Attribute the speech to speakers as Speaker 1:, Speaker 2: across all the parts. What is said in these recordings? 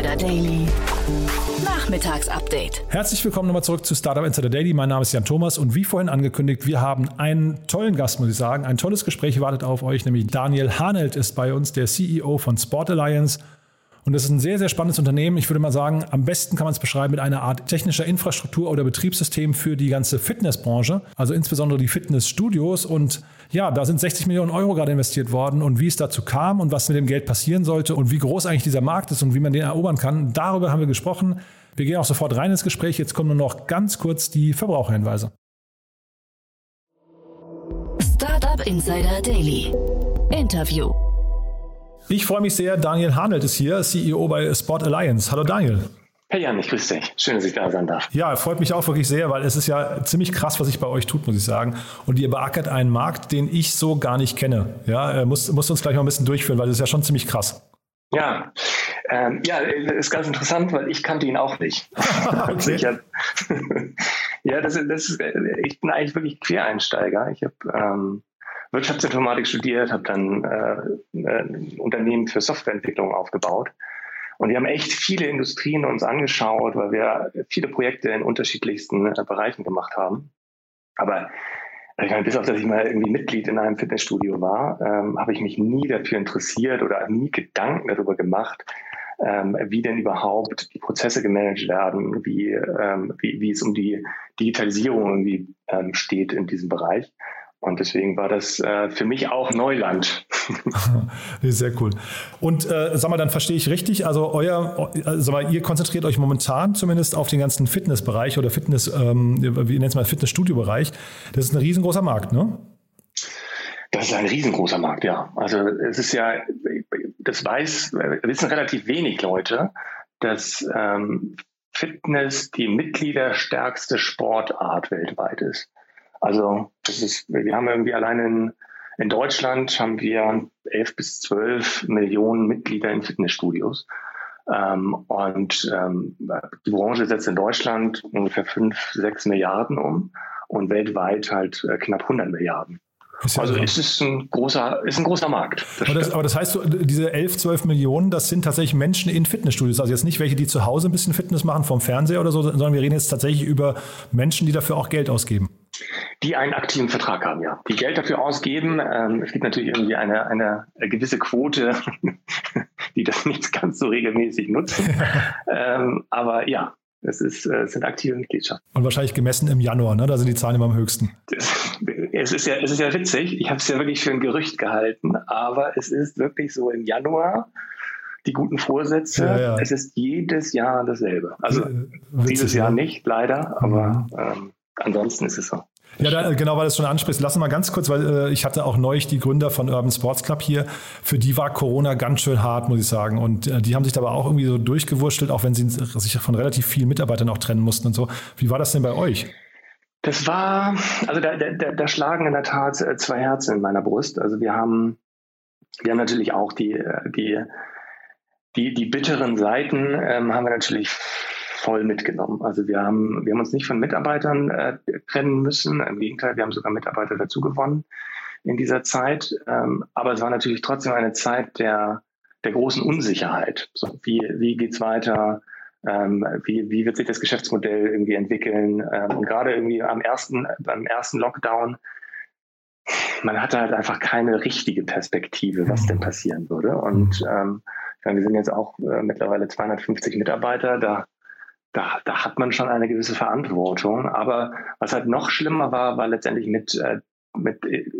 Speaker 1: Insider Daily. Nachmittagsupdate.
Speaker 2: Herzlich willkommen nochmal zurück zu Startup Insider Daily. Mein Name ist Jan Thomas und wie vorhin angekündigt, wir haben einen tollen Gast, muss ich sagen. Ein tolles Gespräch wartet auf euch, nämlich Daniel Hanelt ist bei uns, der CEO von Sport Alliance. Und das ist ein sehr, sehr spannendes Unternehmen. Ich würde mal sagen, am besten kann man es beschreiben mit einer Art technischer Infrastruktur oder Betriebssystem für die ganze Fitnessbranche, also insbesondere die Fitnessstudios. Und ja, da sind 60 Millionen Euro gerade investiert worden. Und wie es dazu kam und was mit dem Geld passieren sollte und wie groß eigentlich dieser Markt ist und wie man den erobern kann, darüber haben wir gesprochen. Wir gehen auch sofort rein ins Gespräch. Jetzt kommen nur noch ganz kurz die Verbraucherhinweise.
Speaker 1: Startup Insider Daily. Interview.
Speaker 2: Ich freue mich sehr. Daniel Hanelt ist hier, CEO bei Sport Alliance. Hallo Daniel.
Speaker 3: Hey Jan, ich grüße dich. Schön, dass ich da sein darf.
Speaker 2: Ja, freut mich auch wirklich sehr, weil es ist ja ziemlich krass, was sich bei euch tut, muss ich sagen. Und ihr beackert einen Markt, den ich so gar nicht kenne. Ja, musst, musst uns gleich mal ein bisschen durchführen, weil das ist ja schon ziemlich krass.
Speaker 3: Ja, ähm, ja, ist ganz interessant, weil ich kannte ihn auch nicht. okay. hab, ja, das, das ist, ich bin eigentlich wirklich Quereinsteiger. Ich habe ähm, Wirtschaftsinformatik studiert, habe dann äh, ein Unternehmen für Softwareentwicklung aufgebaut. Und wir haben echt viele Industrien uns angeschaut, weil wir viele Projekte in unterschiedlichsten äh, Bereichen gemacht haben. Aber ich meine, bis auf dass ich mal irgendwie Mitglied in einem Fitnessstudio war, ähm, habe ich mich nie dafür interessiert oder nie Gedanken darüber gemacht, ähm, wie denn überhaupt die Prozesse gemanagt werden, wie, ähm, wie, wie es um die Digitalisierung irgendwie ähm, steht in diesem Bereich. Und deswegen war das äh, für mich auch Neuland.
Speaker 2: Sehr cool. Und äh, sag mal, dann verstehe ich richtig, also euer, äh, sag mal, ihr konzentriert euch momentan zumindest auf den ganzen Fitnessbereich oder Fitness, ähm, wie nennt es mal, Fitnessstudio-Bereich. Das ist ein riesengroßer Markt, ne?
Speaker 3: Das ist ein riesengroßer Markt, ja. Also es ist ja, das weiß, wissen relativ wenig Leute, dass ähm, Fitness die mitgliederstärkste Sportart weltweit ist. Also das ist, wir haben irgendwie allein in, in Deutschland haben wir elf bis zwölf Millionen Mitglieder in Fitnessstudios. Ähm, und ähm, die Branche setzt in Deutschland ungefähr fünf, sechs Milliarden um und weltweit halt äh, knapp 100 Milliarden. Ja also es ist ein großer, ist ein großer Markt.
Speaker 2: Das aber, das, aber, das, heißt, diese 11, 12 Millionen, das sind tatsächlich Menschen in Fitnessstudios. Also jetzt nicht welche, die zu Hause ein bisschen Fitness machen vom Fernseher oder so, sondern wir reden jetzt tatsächlich über Menschen, die dafür auch Geld ausgeben.
Speaker 3: Die einen aktiven Vertrag haben, ja. Die Geld dafür ausgeben. Ähm, es gibt natürlich irgendwie eine, eine gewisse Quote, die das nicht ganz so regelmäßig nutzen. ähm, aber ja, es, ist, äh, es sind aktive Mitgliedschaften.
Speaker 2: Und wahrscheinlich gemessen im Januar, ne? Da sind die Zahlen immer am höchsten.
Speaker 3: Es ist ja, es ist ja witzig. Ich habe es ja wirklich für ein Gerücht gehalten, aber es ist wirklich so im Januar die guten Vorsätze. Ja, ja. Es ist jedes Jahr dasselbe. Also äh, Witzig, dieses Jahr nicht, leider, aber mhm. ähm, ansonsten ist es so.
Speaker 2: Ja, da, genau, weil du es schon ansprichst. Lass mal ganz kurz, weil äh, ich hatte auch neulich die Gründer von Urban Sports Club hier. Für die war Corona ganz schön hart, muss ich sagen. Und äh, die haben sich aber auch irgendwie so durchgewurschtelt, auch wenn sie sich von relativ vielen Mitarbeitern auch trennen mussten und so. Wie war das denn bei euch?
Speaker 3: Das war, also da, da, da schlagen in der Tat äh, zwei Herzen in meiner Brust. Also wir haben, wir haben natürlich auch die, äh, die, die, die bitteren Seiten ähm, haben wir natürlich voll mitgenommen. Also wir haben, wir haben uns nicht von Mitarbeitern äh, trennen müssen. Im Gegenteil, wir haben sogar Mitarbeiter dazu gewonnen in dieser Zeit. Ähm, aber es war natürlich trotzdem eine Zeit der, der großen Unsicherheit. So, wie, wie geht's weiter? Ähm, wie, wie wird sich das Geschäftsmodell irgendwie entwickeln? Ähm, und gerade irgendwie am ersten, beim ersten Lockdown, man hatte halt einfach keine richtige Perspektive, was denn passieren würde. Und ähm, wir sind jetzt auch äh, mittlerweile 250 Mitarbeiter. Da da, da hat man schon eine gewisse Verantwortung. Aber was halt noch schlimmer war, war letztendlich mit, äh, mit, äh,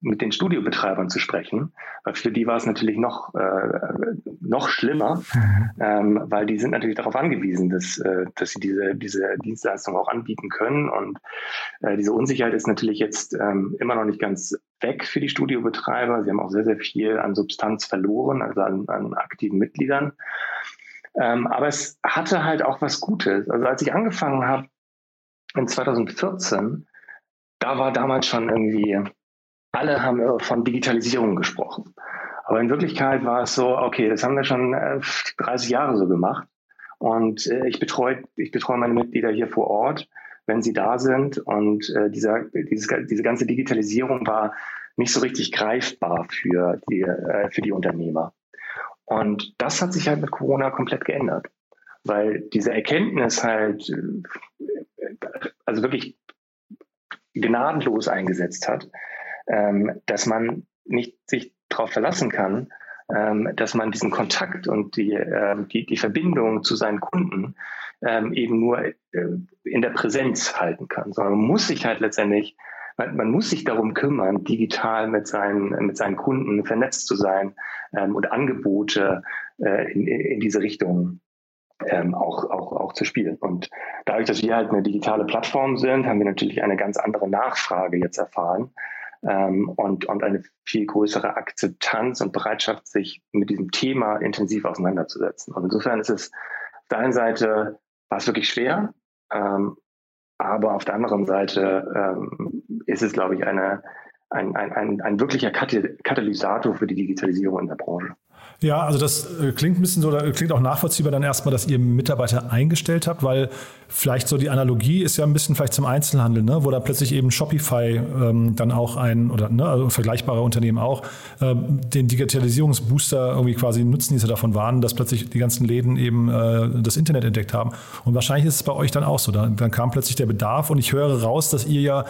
Speaker 3: mit den Studiobetreibern zu sprechen. Weil für die war es natürlich noch, äh, noch schlimmer, mhm. ähm, weil die sind natürlich darauf angewiesen, dass, äh, dass sie diese, diese Dienstleistung auch anbieten können. Und äh, diese Unsicherheit ist natürlich jetzt ähm, immer noch nicht ganz weg für die Studiobetreiber. Sie haben auch sehr, sehr viel an Substanz verloren, also an, an aktiven Mitgliedern. Ähm, aber es hatte halt auch was Gutes. Also als ich angefangen habe in 2014, da war damals schon irgendwie, alle haben von Digitalisierung gesprochen. Aber in Wirklichkeit war es so, okay, das haben wir schon äh, 30 Jahre so gemacht. Und äh, ich betreue ich betreue meine Mitglieder hier vor Ort, wenn sie da sind. Und äh, dieser, dieses, diese ganze Digitalisierung war nicht so richtig greifbar für die, äh, für die Unternehmer. Und das hat sich halt mit Corona komplett geändert, weil diese Erkenntnis halt, äh, also wirklich gnadenlos eingesetzt hat, ähm, dass man nicht sich darauf verlassen kann, ähm, dass man diesen Kontakt und die, äh, die, die Verbindung zu seinen Kunden ähm, eben nur äh, in der Präsenz halten kann, sondern man muss sich halt letztendlich, man, man muss sich darum kümmern, digital mit seinen, mit seinen Kunden vernetzt zu sein ähm, und Angebote äh, in, in diese Richtung ähm, auch, auch, auch zu spielen. Und dadurch, dass wir halt eine digitale Plattform sind, haben wir natürlich eine ganz andere Nachfrage jetzt erfahren ähm, und, und eine viel größere Akzeptanz und Bereitschaft, sich mit diesem Thema intensiv auseinanderzusetzen. Und insofern ist es auf der einen Seite war es wirklich schwer, ähm, aber auf der anderen Seite ähm, ist es, glaube ich, eine, ein, ein, ein, ein wirklicher Katalysator für die Digitalisierung in der Branche.
Speaker 2: Ja, also das äh, klingt ein bisschen so, klingt auch nachvollziehbar dann erstmal, dass ihr Mitarbeiter eingestellt habt, weil vielleicht so die Analogie ist ja ein bisschen vielleicht zum Einzelhandel, ne? wo da plötzlich eben Shopify ähm, dann auch ein, oder ne, also vergleichbare Unternehmen auch, ähm, den Digitalisierungsbooster irgendwie quasi Nutznießer davon waren, dass plötzlich die ganzen Läden eben äh, das Internet entdeckt haben. Und wahrscheinlich ist es bei euch dann auch so. Dann, dann kam plötzlich der Bedarf und ich höre raus, dass ihr ja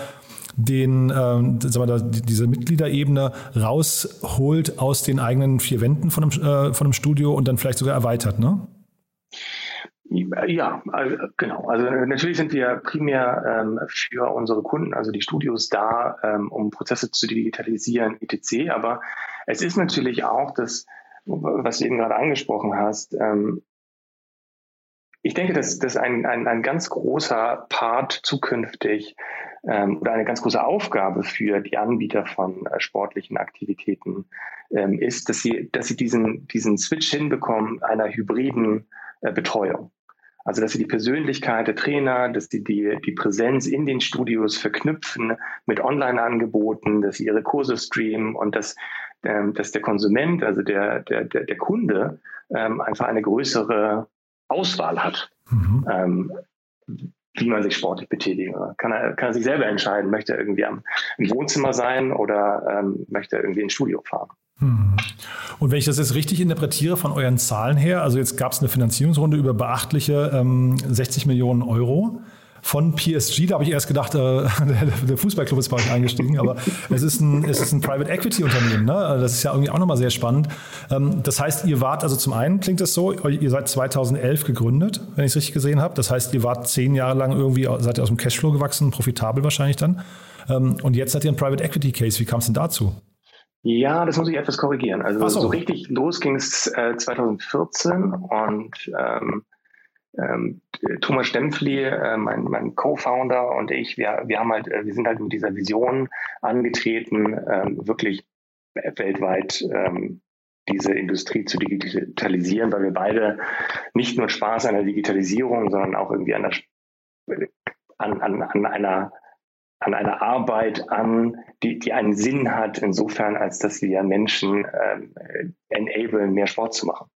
Speaker 2: den, ähm, sagen wir da, diese Mitgliederebene rausholt aus den eigenen vier Wänden von einem, äh, von einem Studio und dann vielleicht sogar erweitert, ne?
Speaker 3: Ja, also, genau. Also natürlich sind wir primär ähm, für unsere Kunden, also die Studios, da, ähm, um Prozesse zu digitalisieren, etc. Aber es ist natürlich auch das, was du eben gerade angesprochen hast, ähm, ich denke, dass das ein, ein, ein ganz großer Part zukünftig ähm, oder eine ganz große Aufgabe für die Anbieter von äh, sportlichen Aktivitäten ähm, ist, dass sie, dass sie diesen, diesen Switch hinbekommen einer hybriden äh, Betreuung. Also, dass sie die Persönlichkeit der Trainer, dass sie die, die Präsenz in den Studios verknüpfen mit Online-Angeboten, dass sie ihre Kurse streamen und dass, ähm, dass der Konsument, also der, der, der, der Kunde, ähm, einfach eine größere Auswahl hat. Mhm. Wie man sich sportlich betätigen kann. Er, kann er sich selber entscheiden, möchte er irgendwie am, im Wohnzimmer sein oder ähm, möchte er irgendwie ins Studio fahren.
Speaker 2: Hm. Und wenn ich das jetzt richtig interpretiere von euren Zahlen her, also jetzt gab es eine Finanzierungsrunde über beachtliche ähm, 60 Millionen Euro von PSG. Da habe ich erst gedacht, äh, der Fußballclub ist bei euch eingestiegen, aber es ist ein, es ist ein Private Equity Unternehmen. Ne? Also das ist ja irgendwie auch nochmal sehr spannend. Ähm, das heißt, ihr wart, also zum einen klingt das so, ihr seid 2011 gegründet, wenn ich es richtig gesehen habe. Das heißt, ihr wart zehn Jahre lang irgendwie, seid ihr aus dem Cashflow gewachsen, profitabel wahrscheinlich dann. Ähm, und jetzt seid ihr ein Private Equity Case. Wie kam es denn dazu?
Speaker 3: Ja, das muss ich etwas korrigieren. Also so. so. richtig los ging es äh, 2014 und ähm, ähm, Thomas Stempfli, äh, mein, mein Co-Founder und ich, wir, wir haben halt, äh, wir sind halt mit dieser Vision angetreten, ähm, wirklich weltweit ähm, diese Industrie zu digitalisieren, weil wir beide nicht nur Spaß an der Digitalisierung, sondern auch irgendwie an, der, an, an, an einer an einer Arbeit an, die, die einen Sinn hat, insofern, als dass wir Menschen ähm, enablen, mehr Sport zu machen.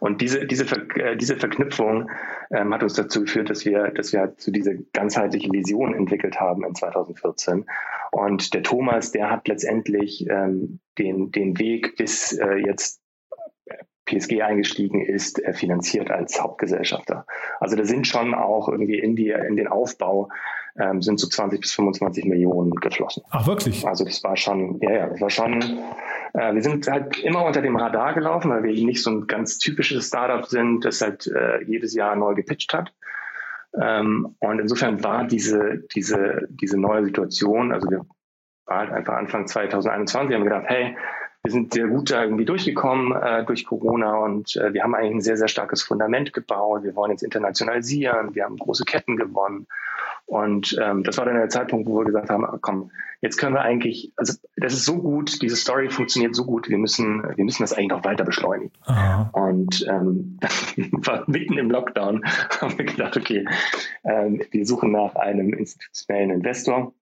Speaker 3: Und diese, diese, Ver äh, diese Verknüpfung ähm, hat uns dazu geführt, dass wir, dass wir halt zu dieser ganzheitlichen Vision entwickelt haben in 2014. Und der Thomas, der hat letztendlich ähm, den, den Weg bis äh, jetzt PSG eingestiegen ist, äh, finanziert als Hauptgesellschafter. Also da sind schon auch irgendwie in, die, in den Aufbau ähm, sind so 20 bis 25 Millionen geflossen.
Speaker 2: Ach wirklich?
Speaker 3: Also das war schon, ja, ja, das war schon äh, wir sind halt immer unter dem Radar gelaufen, weil wir nicht so ein ganz typisches Startup sind, das halt äh, jedes Jahr neu gepitcht hat. Ähm, und insofern war diese, diese, diese neue Situation, also wir waren halt einfach Anfang 2021, haben gedacht, hey, wir sind sehr gut da irgendwie durchgekommen äh, durch Corona und äh, wir haben eigentlich ein sehr, sehr starkes Fundament gebaut. Wir wollen jetzt internationalisieren, wir haben große Ketten gewonnen. Und ähm, das war dann der Zeitpunkt, wo wir gesagt haben, komm, jetzt können wir eigentlich, also das ist so gut, diese Story funktioniert so gut, wir müssen, wir müssen das eigentlich noch weiter beschleunigen. Aha. Und ähm, war mitten im Lockdown, haben wir gedacht, okay, ähm, wir suchen nach einem institutionellen Investor.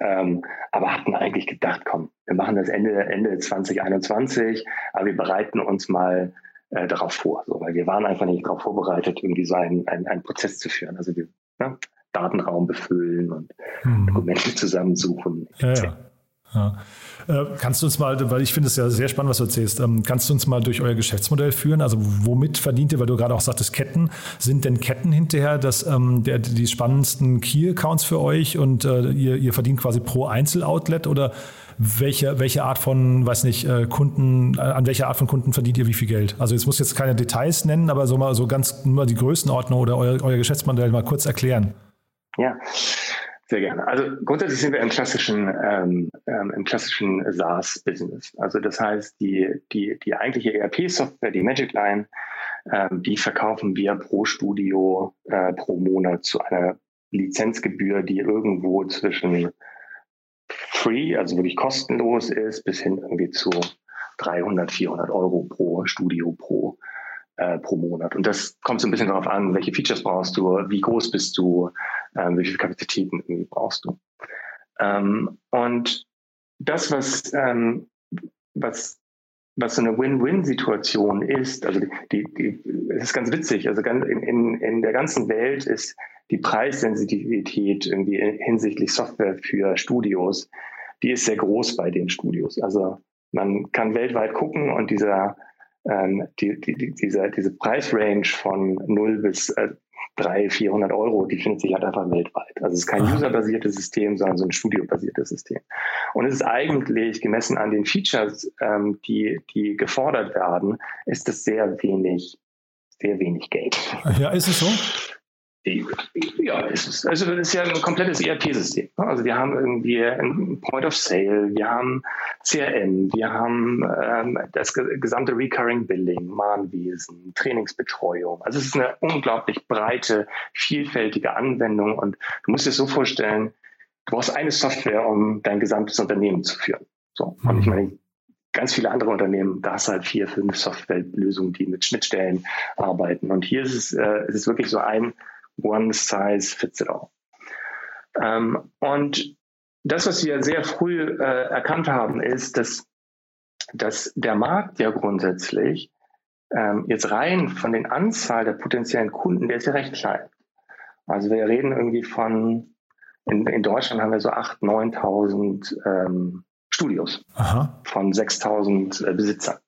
Speaker 3: Ähm, aber hatten eigentlich gedacht, komm, wir machen das Ende, Ende 2021, aber wir bereiten uns mal äh, darauf vor, so, weil wir waren einfach nicht darauf vorbereitet, irgendwie so einen, einen, einen Prozess zu führen. Also wir, ne, Datenraum befüllen und hm. Dokumente zusammensuchen.
Speaker 2: Ja, ja. Ja. Äh, kannst du uns mal, weil ich finde es ja sehr spannend, was du erzählst, ähm, kannst du uns mal durch euer Geschäftsmodell führen? Also womit verdient ihr, weil du gerade auch sagtest Ketten, sind denn Ketten hinterher das, ähm, der, die spannendsten Key-Accounts für euch und äh, ihr, ihr verdient quasi pro Einzeloutlet oder welche, welche Art von, weiß nicht, äh, Kunden, an welcher Art von Kunden verdient ihr wie viel Geld? Also jetzt muss jetzt keine Details nennen, aber so mal so ganz nur die Größenordnung oder euer, euer Geschäftsmodell mal kurz erklären.
Speaker 3: Ja, sehr gerne. Also grundsätzlich sind wir im klassischen, ähm, ähm, klassischen SaaS-Business. Also das heißt, die, die, die eigentliche ERP-Software, die Magic Line, ähm, die verkaufen wir pro Studio äh, pro Monat zu einer Lizenzgebühr, die irgendwo zwischen free, also wirklich kostenlos ist, bis hin irgendwie zu 300, 400 Euro pro Studio pro äh, pro Monat. Und das kommt so ein bisschen darauf an, welche Features brauchst du, wie groß bist du, ähm, wie viele Kapazitäten brauchst du. Ähm, und das, was, ähm, was, was so eine Win-Win-Situation ist, also die, die, es ist ganz witzig, also ganz in, in, in der ganzen Welt ist die Preissensitivität irgendwie hinsichtlich Software für Studios, die ist sehr groß bei den Studios. Also man kann weltweit gucken und dieser ähm, die, die, diese, diese Preisrange von 0 bis äh, 300, 400 Euro, die findet sich halt einfach weltweit. Also es ist kein userbasiertes System, sondern so ein studiobasiertes System. Und es ist eigentlich gemessen an den Features, ähm, die, die gefordert werden, ist es sehr wenig, sehr wenig Geld.
Speaker 2: Ja, ist es so?
Speaker 3: Ja, ist es. Also das ist ja ein komplettes ERP-System. Also wir haben irgendwie ein Point of Sale, wir haben CRM, wir haben ähm, das gesamte Recurring Billing, Mahnwesen, Trainingsbetreuung. Also es ist eine unglaublich breite, vielfältige Anwendung und du musst dir so vorstellen, du brauchst eine Software, um dein gesamtes Unternehmen zu führen. So. Und ich meine, ganz viele andere Unternehmen, da hast halt vier, fünf Softwarelösungen, die mit Schnittstellen arbeiten. Und hier ist es, äh, es ist wirklich so ein one size fits it all. Ähm, und das, was wir sehr früh äh, erkannt haben, ist, dass, dass der Markt ja grundsätzlich ähm, jetzt rein von den Anzahl der potenziellen Kunden, der ist ja recht klein. Also wir reden irgendwie von, in, in Deutschland haben wir so 8.000, 9.000 ähm, Studios Aha. von 6.000 äh, Besitzern.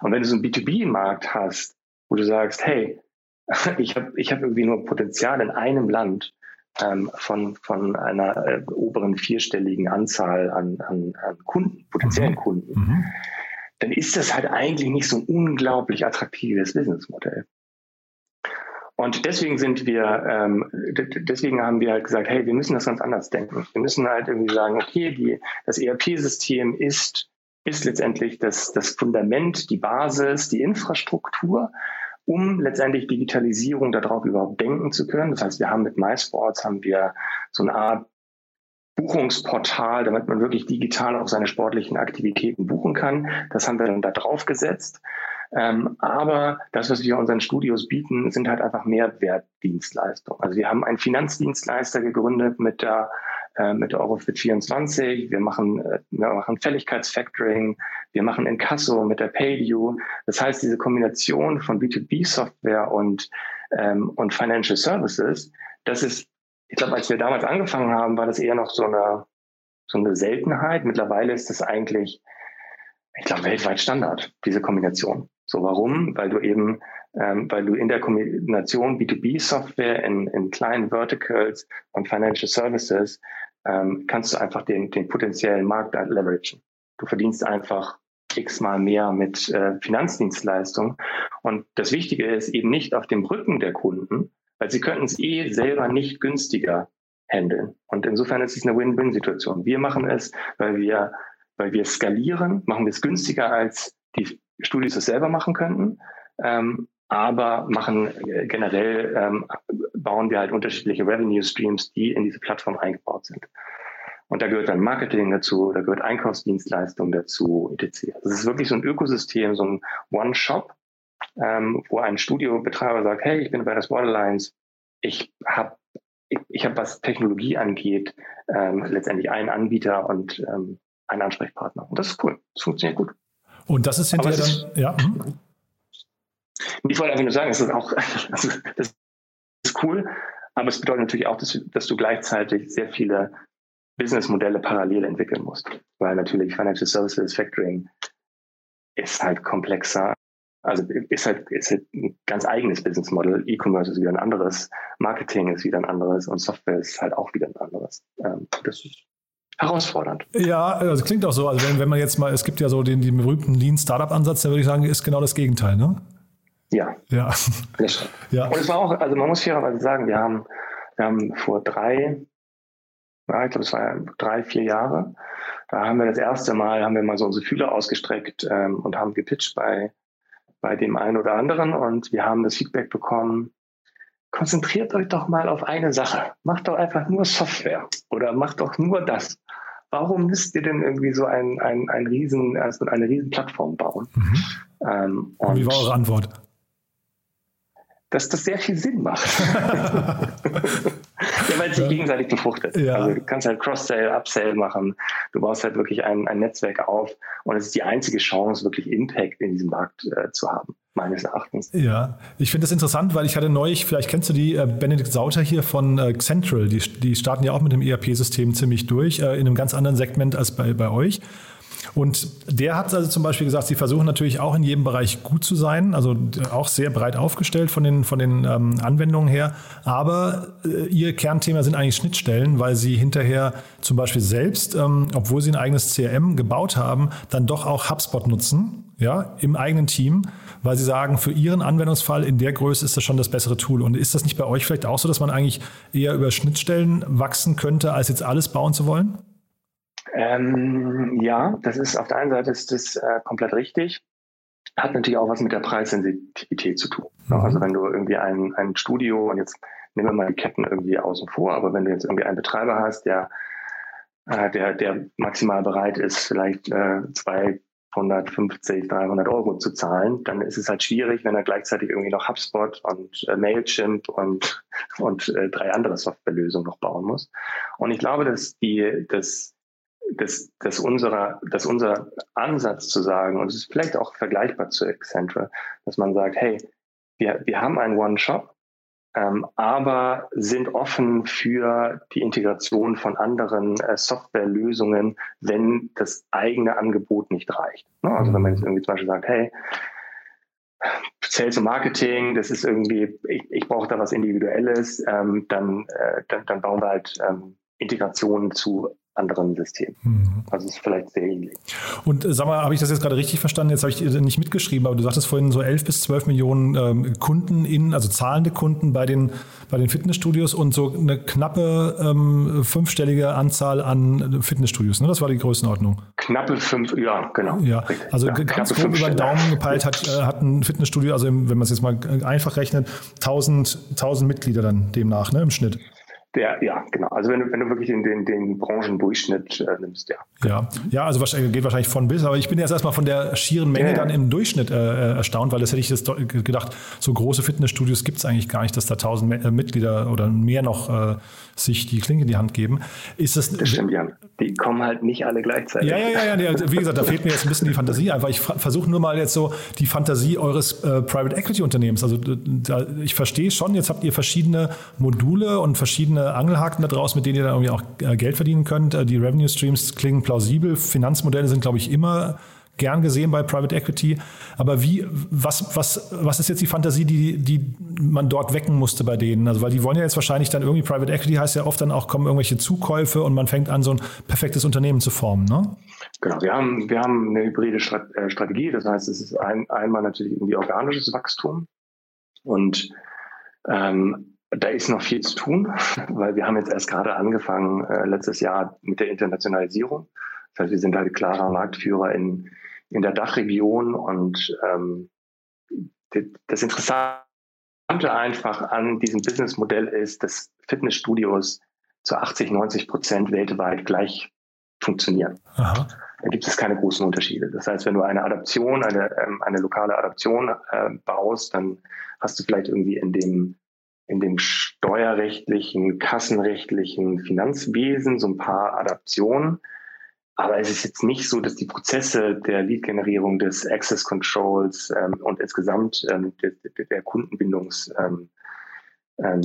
Speaker 3: Und wenn du so einen B2B-Markt hast, wo du sagst, hey, ich habe ich hab irgendwie nur Potenzial in einem Land ähm, von, von einer äh, oberen vierstelligen Anzahl an, an, an Kunden, potenziellen mhm. Kunden, mhm. dann ist das halt eigentlich nicht so ein unglaublich attraktives Businessmodell. Und deswegen sind wir, ähm, deswegen haben wir halt gesagt, hey, wir müssen das ganz anders denken. Wir müssen halt irgendwie sagen, okay, die, das ERP-System ist, ist letztendlich das, das Fundament, die Basis, die Infrastruktur um letztendlich Digitalisierung darauf überhaupt denken zu können. Das heißt, wir haben mit MySports haben wir so eine Art Buchungsportal, damit man wirklich digital auch seine sportlichen Aktivitäten buchen kann. Das haben wir dann da drauf gesetzt. Ähm, aber das, was wir unseren Studios bieten, sind halt einfach Mehrwertdienstleistungen. Also wir haben einen Finanzdienstleister gegründet mit der äh, mit Eurofit 24. Wir machen, äh, wir machen Fälligkeitsfactoring. Wir machen Inkasso mit der PayView. Das heißt, diese Kombination von B2B-Software und, ähm, und Financial Services, das ist, ich glaube, als wir damals angefangen haben, war das eher noch so eine, so eine Seltenheit. Mittlerweile ist das eigentlich, ich glaube, weltweit Standard, diese Kombination. So, warum? Weil du eben, ähm, weil du in der Kombination B2B-Software in, in kleinen Verticals und Financial Services ähm, kannst du einfach den, den potenziellen Markt leveragen. Du verdienst einfach x-mal mehr mit äh, Finanzdienstleistungen. Und das Wichtige ist eben nicht auf dem Rücken der Kunden, weil sie könnten es eh selber nicht günstiger handeln. Und insofern ist es eine Win-Win-Situation. Wir machen es, weil wir, weil wir skalieren, machen wir es günstiger, als die Studios es selber machen könnten. Ähm, aber machen äh, generell ähm, bauen wir halt unterschiedliche Revenue Streams, die in diese Plattform eingebaut sind. Und da gehört dann Marketing dazu, da gehört Einkaufsdienstleistung dazu, etc. Das ist wirklich so ein Ökosystem, so ein One-Shop, ähm, wo ein Studiobetreiber sagt, hey, ich bin bei der Borderlines, ich habe ich, ich hab, was Technologie angeht, ähm, letztendlich einen Anbieter und ähm, einen Ansprechpartner. Und das ist cool. Das funktioniert gut.
Speaker 2: Und das ist hinterher dann, ja. Hm?
Speaker 3: Ich wollte einfach nur sagen, es ist auch, also das ist cool, aber es bedeutet natürlich auch, dass, dass du gleichzeitig sehr viele Businessmodelle parallel entwickeln musst. Weil natürlich Financial Services Factoring ist halt komplexer. Also ist halt, ist halt ein ganz eigenes Business Model. E-Commerce ist wieder ein anderes, Marketing ist wieder ein anderes und Software ist halt auch wieder ein anderes. Ähm, das ist herausfordernd.
Speaker 2: Ja, also klingt auch so. Also wenn, wenn man jetzt mal, es gibt ja so den, den berühmten Lean Startup Ansatz, der würde ich sagen, ist genau das Gegenteil, ne?
Speaker 3: Ja.
Speaker 2: Ja.
Speaker 3: ja. Und es war auch, also man muss fairerweise sagen, wir haben, wir haben vor drei, ja, ich glaube, es war drei, vier Jahre, da haben wir das erste Mal, haben wir mal so unsere Fühler ausgestreckt ähm, und haben gepitcht bei, bei dem einen oder anderen und wir haben das Feedback bekommen, konzentriert euch doch mal auf eine Sache. Macht doch einfach nur Software oder macht doch nur das. Warum müsst ihr denn irgendwie so ein, ein, ein riesen, also eine riesen Plattform bauen? Mhm.
Speaker 2: Ähm, und Wie war eure Antwort?
Speaker 3: Dass das sehr viel Sinn macht. ja, weil es sich gegenseitig befruchtet. Ja. Also du kannst halt Cross-Sale, Upsell machen. Du baust halt wirklich ein, ein Netzwerk auf und es ist die einzige Chance, wirklich Impact in diesem Markt äh, zu haben meines Erachtens.
Speaker 2: Ja, ich finde das interessant, weil ich hatte neulich, vielleicht kennst du die, äh, Benedikt Sauter hier von äh, Central, die, die starten ja auch mit dem ERP-System ziemlich durch, äh, in einem ganz anderen Segment als bei, bei euch. Und der hat also zum Beispiel gesagt, sie versuchen natürlich auch in jedem Bereich gut zu sein, also auch sehr breit aufgestellt von den, von den ähm, Anwendungen her. Aber äh, ihr Kernthema sind eigentlich Schnittstellen, weil sie hinterher zum Beispiel selbst, ähm, obwohl sie ein eigenes CRM gebaut haben, dann doch auch HubSpot nutzen, ja, im eigenen Team, weil sie sagen, für ihren Anwendungsfall in der Größe ist das schon das bessere Tool. Und ist das nicht bei euch vielleicht auch so, dass man eigentlich eher über Schnittstellen wachsen könnte, als jetzt alles bauen zu wollen?
Speaker 3: Ähm, ja, das ist auf der einen Seite ist das äh, komplett richtig. Hat natürlich auch was mit der Preissensitivität zu tun. Mhm. Also wenn du irgendwie ein, ein Studio und jetzt nehmen wir mal die Ketten irgendwie außen vor, aber wenn du jetzt irgendwie einen Betreiber hast, der, äh, der, der maximal bereit ist, vielleicht äh, 250, 300 Euro zu zahlen, dann ist es halt schwierig, wenn er gleichzeitig irgendwie noch HubSpot und äh, Mailchimp und, und äh, drei andere Softwarelösungen noch bauen muss. Und ich glaube, dass die, dass dass, dass, unserer, dass unser Ansatz zu sagen, und es ist vielleicht auch vergleichbar zu Accenture, dass man sagt, hey, wir, wir haben einen One-Shop, ähm, aber sind offen für die Integration von anderen äh, Softwarelösungen, wenn das eigene Angebot nicht reicht. Ne? Also wenn man jetzt irgendwie zum Beispiel sagt, hey, Sales und Marketing, das ist irgendwie, ich, ich brauche da was Individuelles, ähm, dann, äh, dann, dann bauen wir halt ähm, Integrationen zu anderen Systemen. Mhm. Also es ist vielleicht sehr ähnlich.
Speaker 2: Und äh, sag mal, habe ich das jetzt gerade richtig verstanden? Jetzt habe ich nicht mitgeschrieben, aber du sagtest vorhin so 11 bis 12 Millionen ähm, Kunden in, also zahlende Kunden bei den, bei den Fitnessstudios und so eine knappe ähm, fünfstellige Anzahl an Fitnessstudios. Ne? Das war die Größenordnung.
Speaker 3: Knappe fünf, ja, genau.
Speaker 2: Ja, also ja, ganz grob über den Daumen gepeilt hat, äh, hat ein Fitnessstudio, also wenn man es jetzt mal einfach rechnet, 1000, 1000 Mitglieder dann demnach ne, im Schnitt.
Speaker 3: Der, ja, genau. Also wenn du, wenn du wirklich den, den, den Branchendurchschnitt äh, nimmst, ja.
Speaker 2: Ja, ja also wahrscheinlich, geht wahrscheinlich von bis, aber ich bin jetzt erstmal von der schieren Menge ja, ja. dann im Durchschnitt äh, äh erstaunt, weil das hätte ich jetzt gedacht, so große Fitnessstudios gibt es eigentlich gar nicht, dass da tausend äh, Mitglieder oder mehr noch äh, sich die Klinke in die Hand geben. Ist das,
Speaker 3: das stimmt, Jan. Die kommen halt nicht alle gleichzeitig.
Speaker 2: Ja, ja, ja, ja. Also wie gesagt, da fehlt mir jetzt ein bisschen die Fantasie einfach. Ich versuche nur mal jetzt so die Fantasie eures äh, Private Equity Unternehmens. Also da, ich verstehe schon, jetzt habt ihr verschiedene Module und verschiedene Angelhaken da draus, mit denen ihr dann irgendwie auch äh, Geld verdienen könnt. Äh, die Revenue Streams klingen plausibel. Finanzmodelle sind, glaube ich, immer gern gesehen bei Private Equity. Aber wie, was, was, was ist jetzt die Fantasie, die, die man dort wecken musste bei denen? Also, weil die wollen ja jetzt wahrscheinlich dann irgendwie, Private Equity heißt ja oft dann auch, kommen irgendwelche Zukäufe und man fängt an, so ein perfektes Unternehmen zu formen, ne?
Speaker 3: Genau, wir haben, wir haben eine hybride äh, Strategie. Das heißt, es ist ein, einmal natürlich irgendwie organisches Wachstum und ähm, da ist noch viel zu tun, weil wir haben jetzt erst gerade angefangen, äh, letztes Jahr mit der Internationalisierung. Das heißt, wir sind halt klarer Marktführer in, in der Dachregion und ähm, das Interessante einfach an diesem Businessmodell ist, dass Fitnessstudios zu 80, 90 Prozent weltweit gleich funktionieren. Aha. Da gibt es keine großen Unterschiede. Das heißt, wenn du eine Adaption, eine, ähm, eine lokale Adaption äh, baust, dann hast du vielleicht irgendwie in dem, in dem steuerrechtlichen, kassenrechtlichen Finanzwesen so ein paar Adaptionen. Aber es ist jetzt nicht so, dass die Prozesse der Lead-Generierung, des Access Controls ähm, und insgesamt ähm, der, der Kundenbindungs, ähm, äh,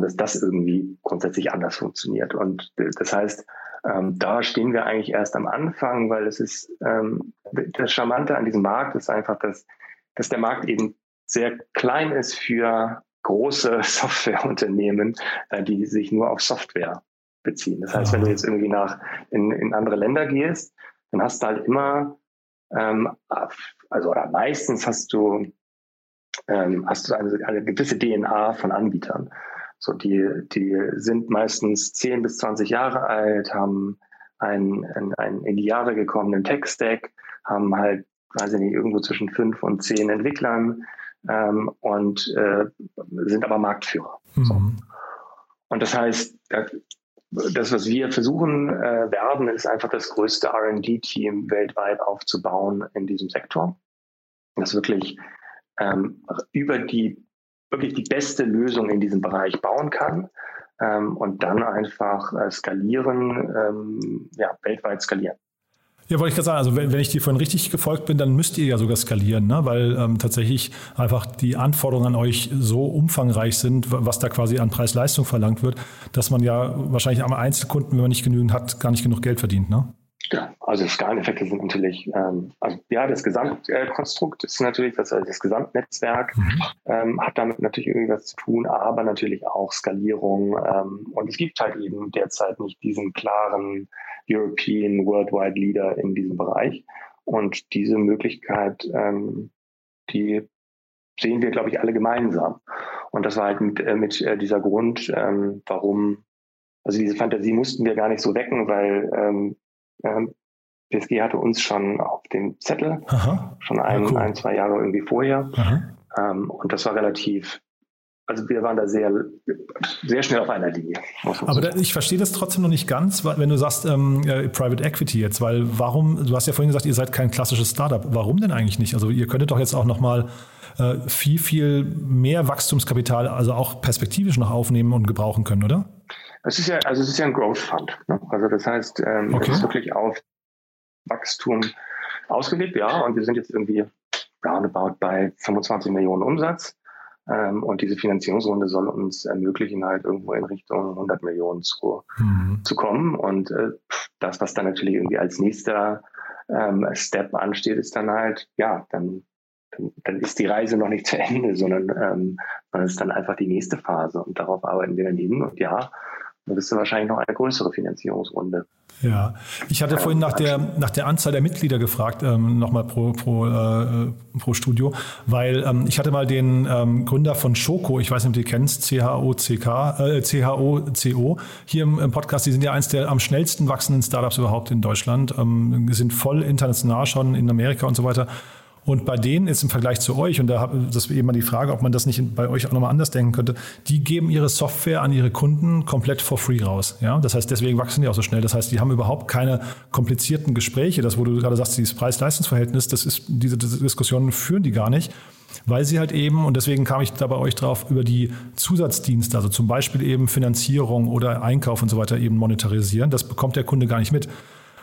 Speaker 3: dass das irgendwie grundsätzlich anders funktioniert. Und das heißt, ähm, da stehen wir eigentlich erst am Anfang, weil es ist ähm, das Charmante an diesem Markt ist einfach, dass, dass der Markt eben sehr klein ist für große Softwareunternehmen, äh, die sich nur auf Software beziehen. Das heißt, wenn du jetzt irgendwie nach in, in andere Länder gehst, dann hast du halt immer, ähm, also oder meistens hast du ähm, hast du eine, eine gewisse DNA von Anbietern. So, die, die sind meistens 10 bis 20 Jahre alt, haben einen, einen, einen in die Jahre gekommenen Tech-Stack, haben halt, weiß ich nicht, irgendwo zwischen fünf und zehn Entwicklern ähm, und äh, sind aber Marktführer. Mhm. So. Und das heißt, das, was wir versuchen äh, werden, ist einfach das größte RD-Team weltweit aufzubauen in diesem Sektor. Das wirklich ähm, über die wirklich die beste Lösung in diesem Bereich bauen kann ähm, und dann einfach äh, skalieren, ähm, ja, weltweit skalieren.
Speaker 2: Ja, wollte ich gerade sagen, also wenn, wenn ich dir vorhin richtig gefolgt bin, dann müsst ihr ja sogar skalieren, ne? weil ähm, tatsächlich einfach die Anforderungen an euch so umfangreich sind, was da quasi an Preis-Leistung verlangt wird, dass man ja wahrscheinlich am Einzelkunden, wenn man nicht genügend hat, gar nicht genug Geld verdient. Ne?
Speaker 3: Ja, also Skaleneffekte sind natürlich, ähm, also ja, das Gesamtkonstrukt ist natürlich, das, also das Gesamtnetzwerk mhm. ähm, hat damit natürlich irgendwas zu tun, aber natürlich auch Skalierung. Ähm, und es gibt halt eben derzeit nicht diesen klaren European Worldwide Leader in diesem Bereich. Und diese Möglichkeit, ähm, die sehen wir, glaube ich, alle gemeinsam. Und das war halt mit, äh, mit äh, dieser Grund, ähm, warum, also diese Fantasie mussten wir gar nicht so wecken, weil ähm, ähm, PSG hatte uns schon auf dem Zettel, Aha. schon ein, ja, cool. ein, zwei Jahre irgendwie vorher. Ähm, und das war relativ also wir waren da sehr, sehr schnell auf einer Linie.
Speaker 2: Aber da, ich verstehe das trotzdem noch nicht ganz, wenn du sagst ähm, äh, Private Equity jetzt, weil warum, du hast ja vorhin gesagt, ihr seid kein klassisches Startup. Warum denn eigentlich nicht? Also ihr könntet doch jetzt auch nochmal äh, viel, viel mehr Wachstumskapital, also auch perspektivisch noch aufnehmen und gebrauchen können, oder?
Speaker 3: Es ist ja, also es ist ja ein Growth Fund. Ne? Also das heißt, ähm, okay. es ist wirklich auf Wachstum ausgelegt, ja. Und wir sind jetzt irgendwie roundabout bei 25 Millionen Umsatz. Ähm, und diese Finanzierungsrunde soll uns ermöglichen, halt irgendwo in Richtung 100 Millionen zu, mhm. zu kommen. Und äh, das, was dann natürlich irgendwie als nächster ähm, Step ansteht, ist dann halt, ja, dann, dann, dann ist die Reise noch nicht zu Ende, sondern ähm, es ist dann einfach die nächste Phase. Und darauf arbeiten wir dann hin. Und ja, dann bist du wahrscheinlich noch eine größere Finanzierungsrunde.
Speaker 2: Ja, ich hatte vorhin nach der, nach der Anzahl der Mitglieder gefragt, ähm, nochmal pro, pro, äh, pro Studio, weil ähm, ich hatte mal den ähm, Gründer von Schoko, ich weiß nicht, ob du die kennst, C-H-O-C-K, äh, C-H-O-C-O, hier im, im, Podcast, die sind ja eins der am schnellsten wachsenden Startups überhaupt in Deutschland, ähm, sind voll international schon in Amerika und so weiter. Und bei denen ist im Vergleich zu euch, und da das eben mal die Frage, ob man das nicht bei euch auch nochmal anders denken könnte, die geben ihre Software an ihre Kunden komplett for free raus. Ja? Das heißt, deswegen wachsen die auch so schnell. Das heißt, die haben überhaupt keine komplizierten Gespräche. Das, wo du gerade sagst, dieses Preis-Leistungs-Verhältnis, das ist, diese, diese Diskussionen führen die gar nicht weil sie halt eben, und deswegen kam ich da bei euch drauf, über die Zusatzdienste, also zum Beispiel eben Finanzierung oder Einkauf und so weiter eben monetarisieren. Das bekommt der Kunde gar nicht mit.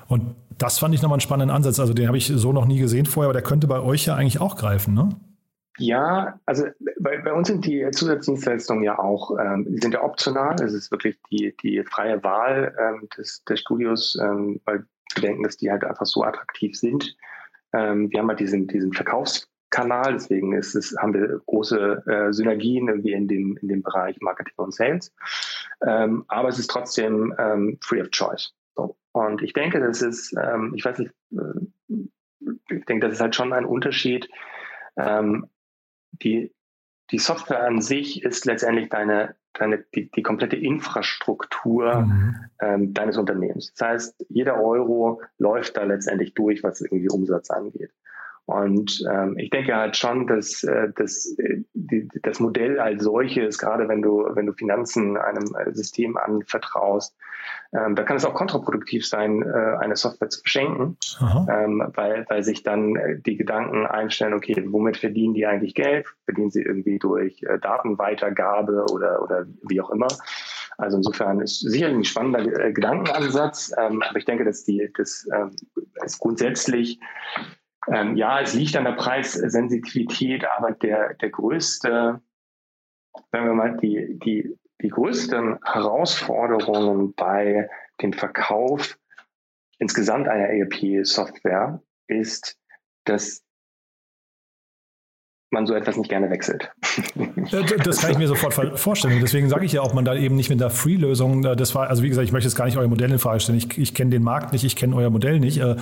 Speaker 2: Und das fand ich nochmal einen spannenden Ansatz. Also den habe ich so noch nie gesehen vorher, aber der könnte bei euch ja eigentlich auch greifen, ne?
Speaker 3: Ja, also bei, bei uns sind die Zusatzdienstleistungen ja auch, ähm, sind ja optional. Es ist wirklich die, die freie Wahl ähm, des, des Studios, ähm, weil wir denken, dass die halt einfach so attraktiv sind. Ähm, wir haben halt diesen, diesen Verkaufskanal, deswegen ist es, haben wir große äh, Synergien irgendwie in dem, in dem Bereich Marketing und Sales. Ähm, aber es ist trotzdem ähm, free of choice. Und ich denke, das ist, ähm, ich weiß nicht, äh, ich denke, das ist halt schon ein Unterschied. Ähm, die, die Software an sich ist letztendlich deine, deine, die, die komplette Infrastruktur mhm. ähm, deines Unternehmens. Das heißt, jeder Euro läuft da letztendlich durch, was irgendwie Umsatz angeht. Und ähm, ich denke halt schon, dass, äh, dass äh, die, das Modell als solches, gerade wenn du, wenn du Finanzen einem äh, System anvertraust, ähm, da kann es auch kontraproduktiv sein, äh, eine Software zu verschenken, ähm, weil, weil sich dann äh, die Gedanken einstellen, okay, womit verdienen die eigentlich Geld? Verdienen sie irgendwie durch äh, Datenweitergabe oder, oder wie auch immer? Also insofern ist sicherlich ein spannender äh, Gedankenansatz, ähm, aber ich denke, dass die, das ähm, ist grundsätzlich ähm, ja, es liegt an der Preissensitivität, aber der, der größte sagen wir mal, die, die, die größten Herausforderungen bei dem Verkauf insgesamt einer ERP-Software ist, dass man so etwas nicht gerne wechselt.
Speaker 2: Das kann ich mir sofort vorstellen. Deswegen sage ich ja auch, man da eben nicht mit der Free-Lösung, äh, das war, also wie gesagt, ich möchte jetzt gar nicht euer Modell in Frage stellen. Ich, ich kenne den Markt nicht, ich kenne euer Modell nicht. Äh,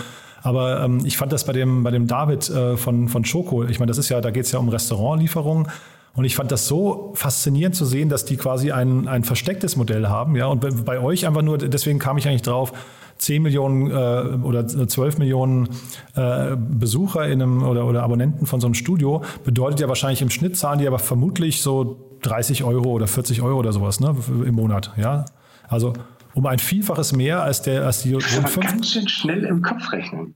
Speaker 2: aber ähm, ich fand das bei dem, bei dem David äh, von, von Schoko, ich meine, das ist ja, da geht es ja um Restaurantlieferungen. Und ich fand das so faszinierend zu sehen, dass die quasi ein, ein verstecktes Modell haben. Ja, und bei euch einfach nur, deswegen kam ich eigentlich drauf, 10 Millionen äh, oder 12 Millionen äh, Besucher in einem oder, oder Abonnenten von so einem Studio bedeutet ja wahrscheinlich im Schnitt zahlen die aber vermutlich so 30 Euro oder 40 Euro oder sowas ne, im Monat. Ja, also um ein Vielfaches mehr als der als die
Speaker 3: rund fünf. Ganz schön schnell im Kopf rechnen.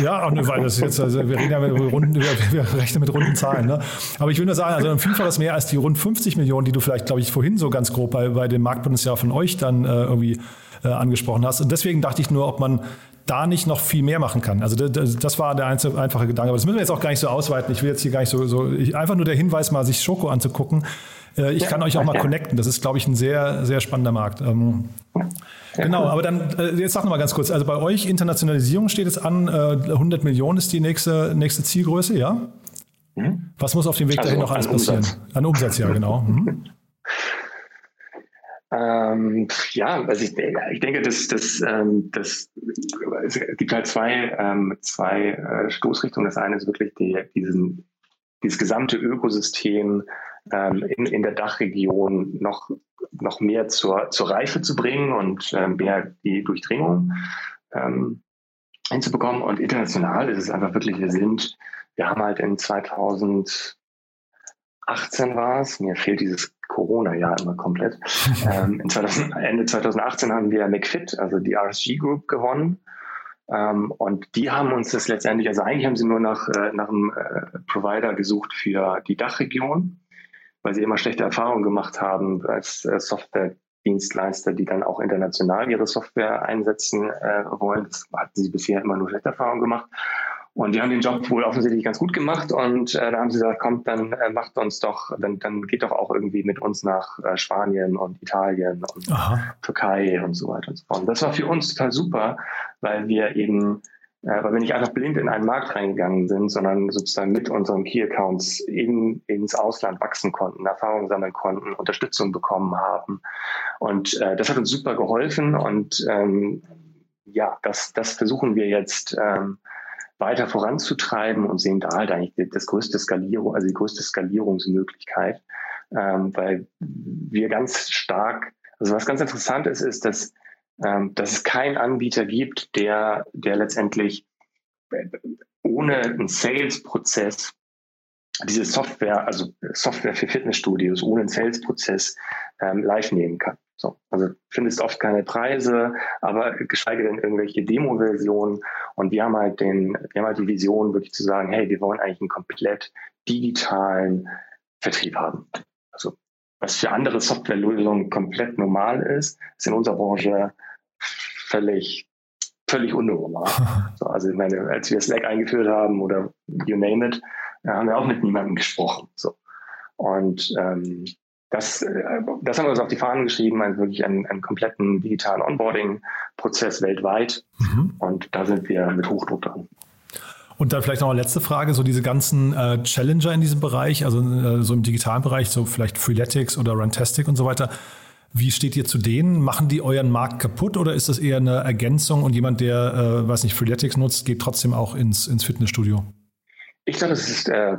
Speaker 2: Ja, auch ne, weil das jetzt, also wir reden ja mit runden, wir rechnen mit runden Zahlen. Ne? Aber ich würde nur sagen, also ein Vielfaches mehr als die rund 50 Millionen, die du vielleicht, glaube ich, vorhin so ganz grob bei, bei dem Marktpotenzial von euch dann äh, irgendwie äh, angesprochen hast. Und deswegen dachte ich nur, ob man da nicht noch viel mehr machen kann. Also das, das war der einzige, einfache Gedanke. Aber das müssen wir jetzt auch gar nicht so ausweiten. Ich will jetzt hier gar nicht so, so ich, einfach nur der Hinweis, mal sich Schoko anzugucken. Äh, ich ja, kann euch auch mal ja. connecten. Das ist, glaube ich, ein sehr, sehr spannender Markt. Ähm, Genau, aber dann, äh, jetzt sag noch mal ganz kurz, also bei euch Internationalisierung steht es an, 100 Millionen ist die nächste, nächste Zielgröße, ja? Mhm. Was muss auf dem Weg also dahin noch alles passieren? Umsatz. An Umsatz, ja, genau. Mhm.
Speaker 3: Ähm, ja, also ich, ich denke, dass das, ähm, das, es gibt halt zwei, ähm, zwei äh, Stoßrichtungen. Das eine ist wirklich die, diesen, dieses gesamte Ökosystem ähm, in, in der Dachregion noch, noch mehr zur, zur Reife zu bringen und ähm, mehr die Durchdringung ähm, hinzubekommen. Und international ist es einfach wirklich, wir sind, wir haben halt in 2018 war es, mir fehlt dieses Corona-Jahr immer komplett. ähm, in 2000, Ende 2018 haben wir McFit, also die RSG Group, gewonnen. Ähm, und die haben uns das letztendlich, also eigentlich haben sie nur nach, äh, nach einem äh, Provider gesucht für die Dachregion, weil sie immer schlechte Erfahrungen gemacht haben als äh, Software-Dienstleister, die dann auch international ihre Software einsetzen äh, wollen. Das hatten sie bisher immer nur schlechte Erfahrungen gemacht. Und die haben den Job wohl offensichtlich ganz gut gemacht und äh, da haben sie gesagt, kommt, dann äh, macht uns doch, dann, dann geht doch auch irgendwie mit uns nach äh, Spanien und Italien und Aha. Türkei und so weiter und so fort. Und das war für uns total super, weil wir eben, äh, weil wir nicht einfach blind in einen Markt reingegangen sind, sondern sozusagen mit unseren Key Accounts in, ins Ausland wachsen konnten, Erfahrungen sammeln konnten, Unterstützung bekommen haben. Und äh, das hat uns super geholfen und ähm, ja, das, das versuchen wir jetzt ähm, weiter voranzutreiben und sehen da halt eigentlich das größte Skalierung, also die größte Skalierungsmöglichkeit, ähm, weil wir ganz stark, also was ganz interessant ist, ist, dass, ähm, dass es keinen Anbieter gibt, der, der letztendlich ohne einen Sales-Prozess diese Software, also Software für Fitnessstudios ohne einen Sales-Prozess ähm, live nehmen kann. So, also findest oft keine Preise, aber geschweige denn irgendwelche Demo-Versionen. Und wir haben halt den, wir haben halt die Vision, wirklich zu sagen, hey, wir wollen eigentlich einen komplett digitalen Vertrieb haben. Also was für andere Softwarelösungen komplett normal ist, ist in unserer Branche völlig völlig unnormal. So, also ich meine, als wir Slack eingeführt haben oder you name it, haben wir auch mit niemandem gesprochen. So. Und ähm, das, äh, das haben wir uns auf die Fahnen geschrieben, also wirklich einen, einen kompletten digitalen Onboarding-Prozess weltweit. Mhm. Und da sind wir mit Hochdruck dran.
Speaker 2: Und dann vielleicht noch eine letzte Frage, so diese ganzen äh, Challenger in diesem Bereich, also äh, so im digitalen Bereich, so vielleicht Freeletics oder Runtastic und so weiter. Wie steht ihr zu denen? Machen die euren Markt kaputt oder ist das eher eine Ergänzung und jemand, der, äh, weiß nicht, Freeletics nutzt, geht trotzdem auch ins, ins Fitnessstudio?
Speaker 3: Ich glaube, es ist, äh,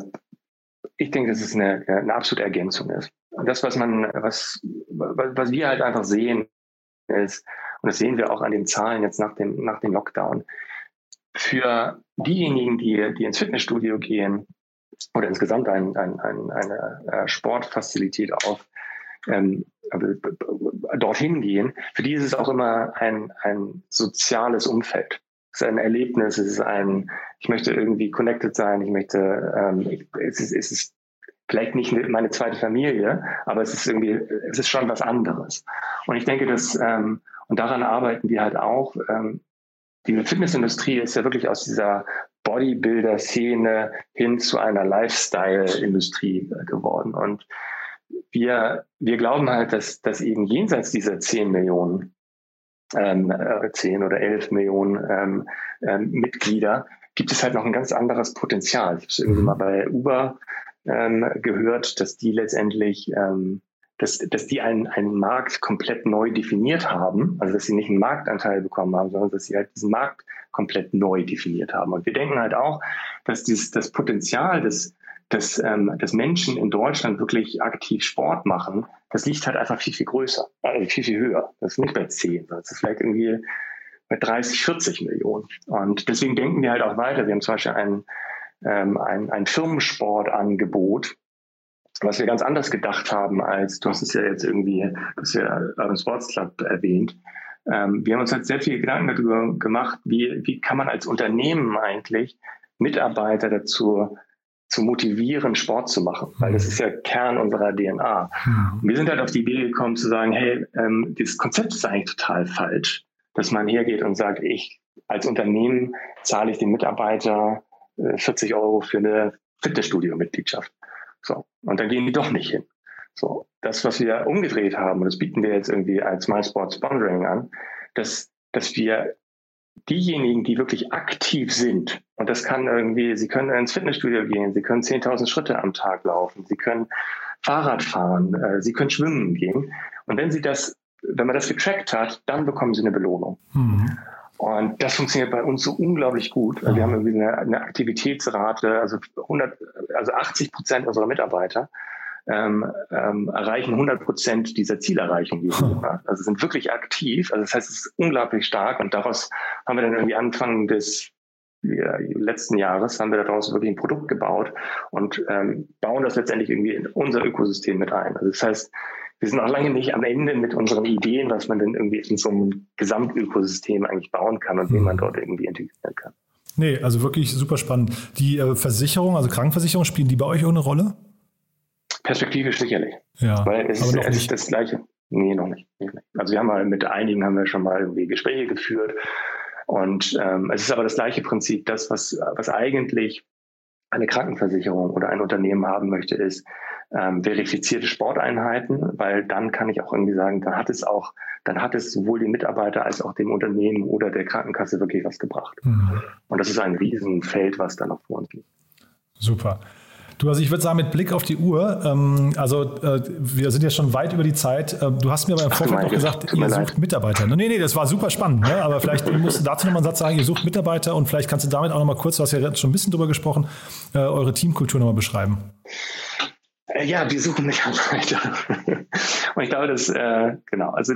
Speaker 3: ich denke, dass es eine, eine absolute Ergänzung ist. Das, was man, was, was wir halt einfach sehen, ist, und das sehen wir auch an den Zahlen jetzt nach dem, nach dem Lockdown, für diejenigen, die, die ins Fitnessstudio gehen oder insgesamt ein, ein, ein, eine äh, Sportfazilität auf, ähm, dorthin gehen, für die ist es auch immer ein, ein soziales Umfeld. Es ist ein Erlebnis, es ist ein, ich möchte irgendwie connected sein, ich möchte, ähm, ich, es, ist, es ist vielleicht nicht meine zweite Familie, aber es ist irgendwie, es ist schon was anderes. Und ich denke, dass, ähm, und daran arbeiten wir halt auch, ähm, die Fitnessindustrie ist ja wirklich aus dieser Bodybuilder-Szene hin zu einer Lifestyle-Industrie geworden. Und wir, wir glauben halt, dass, dass eben jenseits dieser 10 Millionen, ähm, 10 äh, oder 11 Millionen ähm, ähm, Mitglieder, gibt es halt noch ein ganz anderes Potenzial. Ich habe es irgendwie mhm. mal bei Uber ähm, gehört, dass die letztendlich, ähm, dass, dass die einen, einen Markt komplett neu definiert haben, also dass sie nicht einen Marktanteil bekommen haben, sondern dass sie halt diesen Markt komplett neu definiert haben. Und wir denken halt auch, dass dieses, das Potenzial des, des, ähm, des Menschen in Deutschland wirklich aktiv Sport machen, das liegt halt einfach viel, viel größer, also viel, viel höher. Das ist nicht bei 10, das ist vielleicht irgendwie bei 30, 40 Millionen. Und deswegen denken wir halt auch weiter. Wir haben zum Beispiel ein, ähm, ein, ein Firmensportangebot, was wir ganz anders gedacht haben als, du hast es ja jetzt irgendwie, du hast ja Urban Sports Club erwähnt. Ähm, wir haben uns halt sehr viele Gedanken darüber gemacht, wie, wie kann man als Unternehmen eigentlich Mitarbeiter dazu zu motivieren, Sport zu machen, weil das ist ja Kern unserer DNA. Und wir sind halt auf die Idee gekommen zu sagen, hey, ähm, dieses Konzept ist eigentlich total falsch, dass man hergeht und sagt, ich als Unternehmen zahle ich den Mitarbeiter 40 äh, Euro für eine Fitnessstudio-Mitgliedschaft. So. Und dann gehen die doch nicht hin. So. Das, was wir umgedreht haben, und das bieten wir jetzt irgendwie als MySport Sponsoring an, dass, dass wir diejenigen, die wirklich aktiv sind, und das kann irgendwie, sie können ins Fitnessstudio gehen, sie können 10.000 Schritte am Tag laufen, sie können Fahrrad fahren, äh, sie können schwimmen gehen. Und wenn sie das, wenn man das getrackt hat, dann bekommen sie eine Belohnung. Mhm. Und das funktioniert bei uns so unglaublich gut. Wir haben irgendwie eine, eine Aktivitätsrate, also 100, also 80 Prozent unserer Mitarbeiter ähm, ähm, erreichen 100 Prozent dieser Zielerreichung. Die hm. Also sind wirklich aktiv. Also das heißt, es ist unglaublich stark. Und daraus haben wir dann irgendwie Anfang des ja, letzten Jahres haben wir daraus wirklich ein Produkt gebaut und ähm, bauen das letztendlich irgendwie in unser Ökosystem mit ein. Also das heißt, wir sind auch lange nicht am Ende mit unseren Ideen, was man denn irgendwie in so einem Gesamtökosystem eigentlich bauen kann und wie man hm. dort irgendwie integrieren kann.
Speaker 2: Nee, also wirklich super spannend. Die äh, Versicherung, also Krankenversicherung, spielen die bei euch auch eine Rolle?
Speaker 3: Perspektivisch sicherlich.
Speaker 2: Ja,
Speaker 3: Weil es, ist, es ist das Gleiche. Nee, noch nicht, Also wir haben mal mit einigen haben wir schon mal irgendwie Gespräche geführt. Und ähm, es ist aber das gleiche Prinzip. Das, was, was eigentlich eine Krankenversicherung oder ein Unternehmen haben möchte, ist ähm, verifizierte Sporteinheiten, weil dann kann ich auch irgendwie sagen, dann hat es auch, dann hat es sowohl den Mitarbeiter als auch dem Unternehmen oder der Krankenkasse wirklich was gebracht. Mhm. Und das ist ein Riesenfeld, was da noch vor uns liegt.
Speaker 2: Super. Du, also ich würde sagen, mit Blick auf die Uhr, ähm, also äh, wir sind jetzt schon weit über die Zeit. Äh, du hast mir beim Vorfeld noch gesagt, ihr sucht leid. Mitarbeiter. Nee, nee, das war super spannend. Ne? Aber vielleicht musst du dazu nochmal einen Satz sagen, ihr sucht Mitarbeiter und vielleicht kannst du damit auch nochmal kurz, du hast ja schon ein bisschen drüber gesprochen, äh, eure Teamkultur nochmal beschreiben.
Speaker 3: Äh, ja, wir suchen Mitarbeiter. und ich glaube, dass, äh, genau, also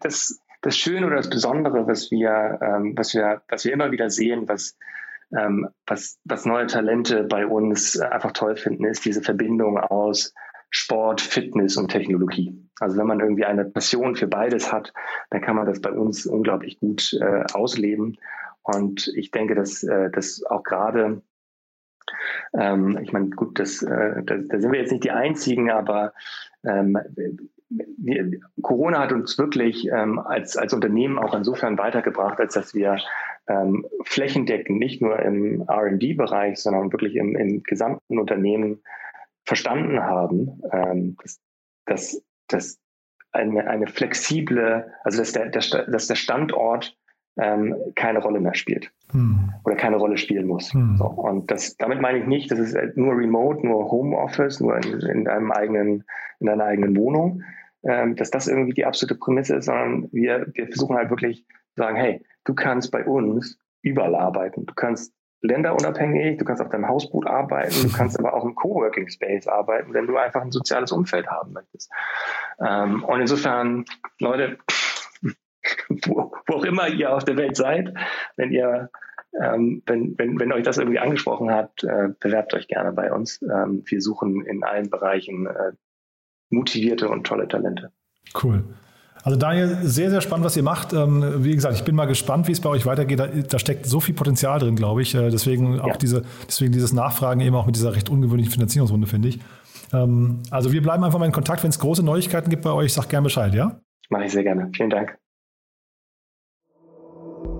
Speaker 3: das, das Schöne oder das Besondere, was wir, ähm, was wir, was wir immer wieder sehen, was ähm, was, was neue Talente bei uns äh, einfach toll finden, ist diese Verbindung aus Sport, Fitness und Technologie. Also wenn man irgendwie eine Passion für beides hat, dann kann man das bei uns unglaublich gut äh, ausleben. Und ich denke, dass, äh, dass auch gerade, ähm, ich meine, gut, das, äh, da, da sind wir jetzt nicht die Einzigen, aber ähm, wir, Corona hat uns wirklich ähm, als, als Unternehmen auch insofern weitergebracht, als dass wir ähm, flächendeckend nicht nur im RD-Bereich, sondern wirklich im, im gesamten Unternehmen verstanden haben, ähm, dass, dass, dass eine, eine flexible, also dass der, der, dass der Standort ähm, keine Rolle mehr spielt hm. oder keine Rolle spielen muss. Hm. So, und das, damit meine ich nicht, dass es nur Remote, nur Homeoffice, nur in, in einem eigenen, in einer eigenen Wohnung, ähm, dass das irgendwie die absolute Prämisse ist, sondern wir, wir versuchen halt wirklich zu sagen, hey, du kannst bei uns überall arbeiten. Du kannst länderunabhängig, du kannst auf deinem Hausboot arbeiten, du kannst aber auch im Coworking Space arbeiten, wenn du einfach ein soziales Umfeld haben möchtest. Ähm, und insofern, Leute, wo, wo, auch immer ihr auf der Welt seid, wenn ihr ähm, wenn, wenn, wenn euch das irgendwie angesprochen hat, äh, bewerbt euch gerne bei uns. Ähm, wir suchen in allen Bereichen äh, motivierte und tolle Talente.
Speaker 2: Cool. Also Daniel, sehr, sehr spannend, was ihr macht. Ähm, wie gesagt, ich bin mal gespannt, wie es bei euch weitergeht. Da, steckt so viel Potenzial drin, glaube ich. Äh, deswegen auch ja. diese, deswegen dieses Nachfragen eben auch mit dieser recht ungewöhnlichen Finanzierungsrunde, finde ich. Ähm, also wir bleiben einfach mal in Kontakt. Wenn es große Neuigkeiten gibt bei euch, sag gerne Bescheid, ja?
Speaker 3: Mache ich sehr gerne. Vielen Dank.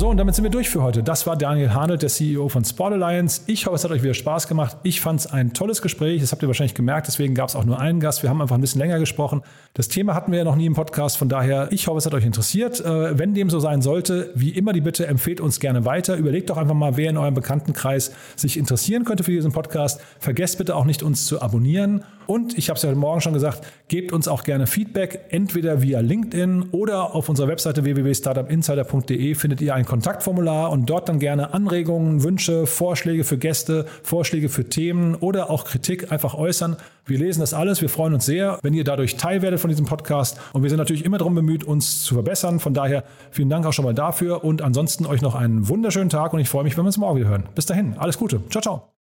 Speaker 2: So, und damit sind wir durch für heute. Das war Daniel Hanelt, der CEO von Sport Alliance. Ich hoffe, es hat euch wieder Spaß gemacht. Ich fand es ein tolles Gespräch. Das habt ihr wahrscheinlich gemerkt. Deswegen gab es auch nur einen Gast. Wir haben einfach ein bisschen länger gesprochen. Das Thema hatten wir ja noch nie im Podcast. Von daher, ich hoffe, es hat euch interessiert. Äh, wenn dem so sein sollte, wie immer die Bitte, empfehlt uns gerne weiter. Überlegt doch einfach mal, wer in eurem Bekanntenkreis sich interessieren könnte für diesen Podcast. Vergesst bitte auch nicht, uns zu abonnieren. Und ich habe es ja heute Morgen schon gesagt, gebt uns auch gerne Feedback, entweder via LinkedIn oder auf unserer Webseite www.startupinsider.de findet ihr ein Kontaktformular und dort dann gerne Anregungen, Wünsche, Vorschläge für Gäste, Vorschläge für Themen oder auch Kritik einfach äußern. Wir lesen das alles. Wir freuen uns sehr, wenn ihr dadurch Teil werdet von diesem Podcast. Und wir sind natürlich immer darum bemüht, uns zu verbessern. Von daher vielen Dank auch schon mal dafür. Und ansonsten euch noch einen wunderschönen Tag und ich freue mich, wenn wir uns morgen wieder hören. Bis dahin, alles Gute. Ciao, ciao.